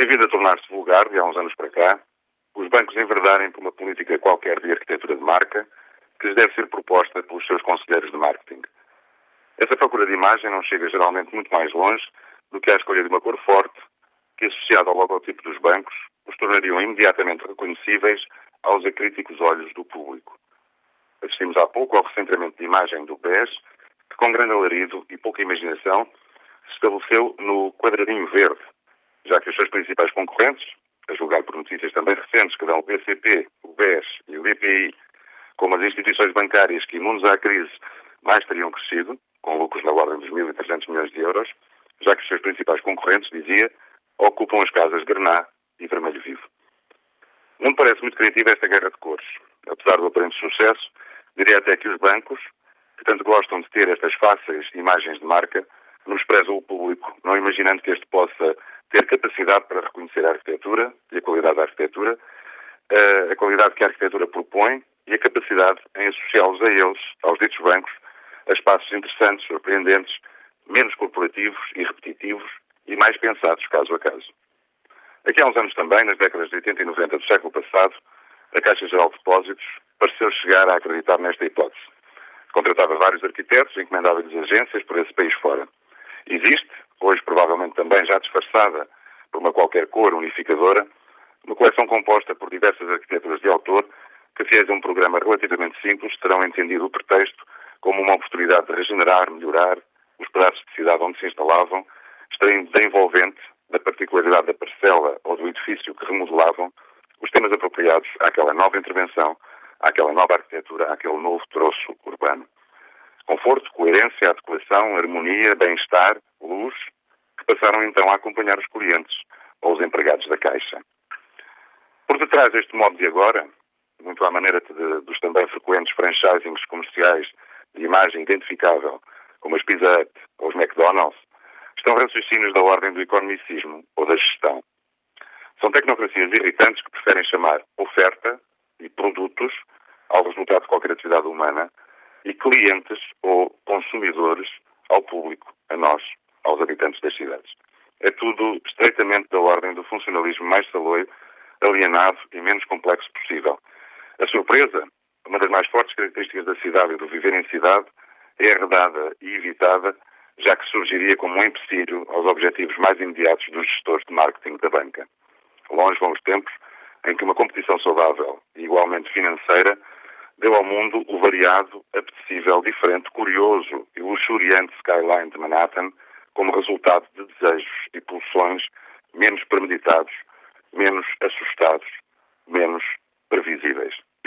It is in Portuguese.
tem vindo a tornar-se vulgar, de há uns anos para cá, os bancos enverdarem por uma política qualquer de arquitetura de marca que lhes deve ser proposta pelos seus conselheiros de marketing. Essa procura de imagem não chega geralmente muito mais longe do que a escolha de uma cor forte que, associada ao logotipo dos bancos, os tornariam imediatamente reconhecíveis aos acríticos olhos do público. Assistimos há pouco ao recentramento de imagem do BES, que com grande alarido e pouca imaginação se estabeleceu no quadradinho verde, já que os seus principais concorrentes, a julgar por notícias também recentes que dão o BCP, o BES e o BPI, como as instituições bancárias que, imunes à crise, mais teriam crescido, com lucros na ordem dos 1.300 milhões de euros, já que os seus principais concorrentes, dizia, ocupam as casas Grená e Vermelho Vivo. Não me parece muito criativa esta guerra de cores. Apesar do aparente sucesso, diria até que os bancos, que tanto gostam de ter estas fáceis imagens de marca, menosprezam o público, não imaginando que este possa ter capacidade para reconhecer a arquitetura e a qualidade da arquitetura, eh, a qualidade que a arquitetura propõe e a capacidade em associá-los a eles, aos ditos bancos, a espaços interessantes, surpreendentes, menos corporativos e repetitivos e mais pensados caso a caso. Aqui há uns anos também, nas décadas de 80 e 90 do século passado, a Caixa Geral de Depósitos pareceu chegar a acreditar nesta hipótese. Contratava vários arquitetos, encomendava-lhes agências por esse país fora. Existe, também já disfarçada por uma qualquer cor unificadora, uma coleção composta por diversas arquiteturas de autor que, fiéis um programa relativamente simples, terão entendido o pretexto como uma oportunidade de regenerar, melhorar os pedaços de cidade onde se instalavam, extraindo da envolvente, da particularidade da parcela ou do edifício que remodelavam, os temas apropriados àquela nova intervenção, àquela nova arquitetura, àquele novo troço urbano. Conforto, coerência, adequação, harmonia, bem-estar, luz, passaram então a acompanhar os clientes ou os empregados da Caixa. Por detrás deste modo de agora, muito à maneira de, dos também frequentes franchisings comerciais de imagem identificável, como as Pizza Hut ou os McDonald's, estão raciocínios da ordem do economicismo ou da gestão. São tecnocracias irritantes que preferem chamar oferta e produtos ao resultado de qualquer atividade humana e clientes ou consumidores ao público, a nós, aos habitantes das cidades. É tudo estreitamente da ordem do funcionalismo mais saloio, alienado e menos complexo possível. A surpresa, uma das mais fortes características da cidade e do viver em cidade, é herdada e evitada, já que surgiria como um empecilho aos objetivos mais imediatos dos gestores de marketing da banca. Longe vão os tempos em que uma competição saudável e igualmente financeira deu ao mundo o variado, apetecível, diferente, curioso e luxuriante skyline de Manhattan como resultado de desejos e pulsões menos premeditados, menos assustados, menos previsíveis.